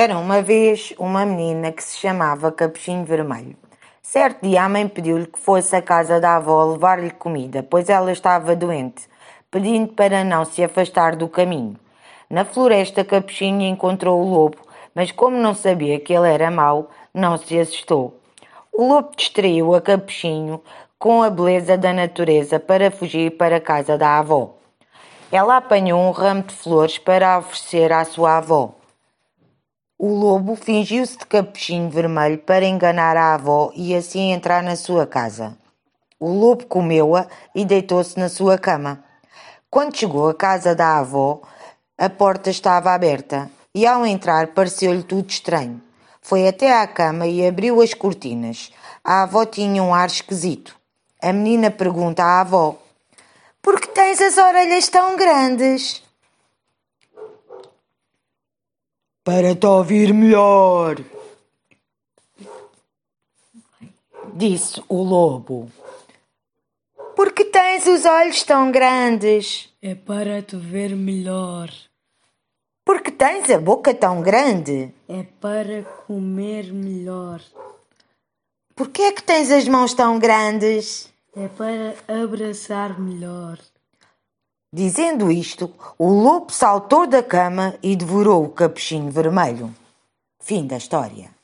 Era uma vez uma menina que se chamava Capuchinho Vermelho. Certo dia a mãe pediu-lhe que fosse à casa da avó levar-lhe comida, pois ela estava doente, pedindo para não se afastar do caminho. Na floresta, Capuchinho encontrou o lobo, mas como não sabia que ele era mau, não se assustou. O lobo distraiu a Capuchinho com a beleza da natureza para fugir para a casa da avó. Ela apanhou um ramo de flores para oferecer à sua avó. O lobo fingiu-se de capuchinho vermelho para enganar a avó e assim entrar na sua casa. O lobo comeu-a e deitou-se na sua cama. Quando chegou à casa da avó, a porta estava aberta e ao entrar pareceu-lhe tudo estranho. Foi até à cama e abriu as cortinas. A avó tinha um ar esquisito. A menina pergunta à avó: Por que tens as orelhas tão grandes? Para te ouvir melhor, disse o lobo. Por que tens os olhos tão grandes? É para te ver melhor. Por que tens a boca tão grande? É para comer melhor. Por que é que tens as mãos tão grandes? É para abraçar melhor. Dizendo isto, o lobo saltou da cama e devorou o capuchinho vermelho. Fim da história.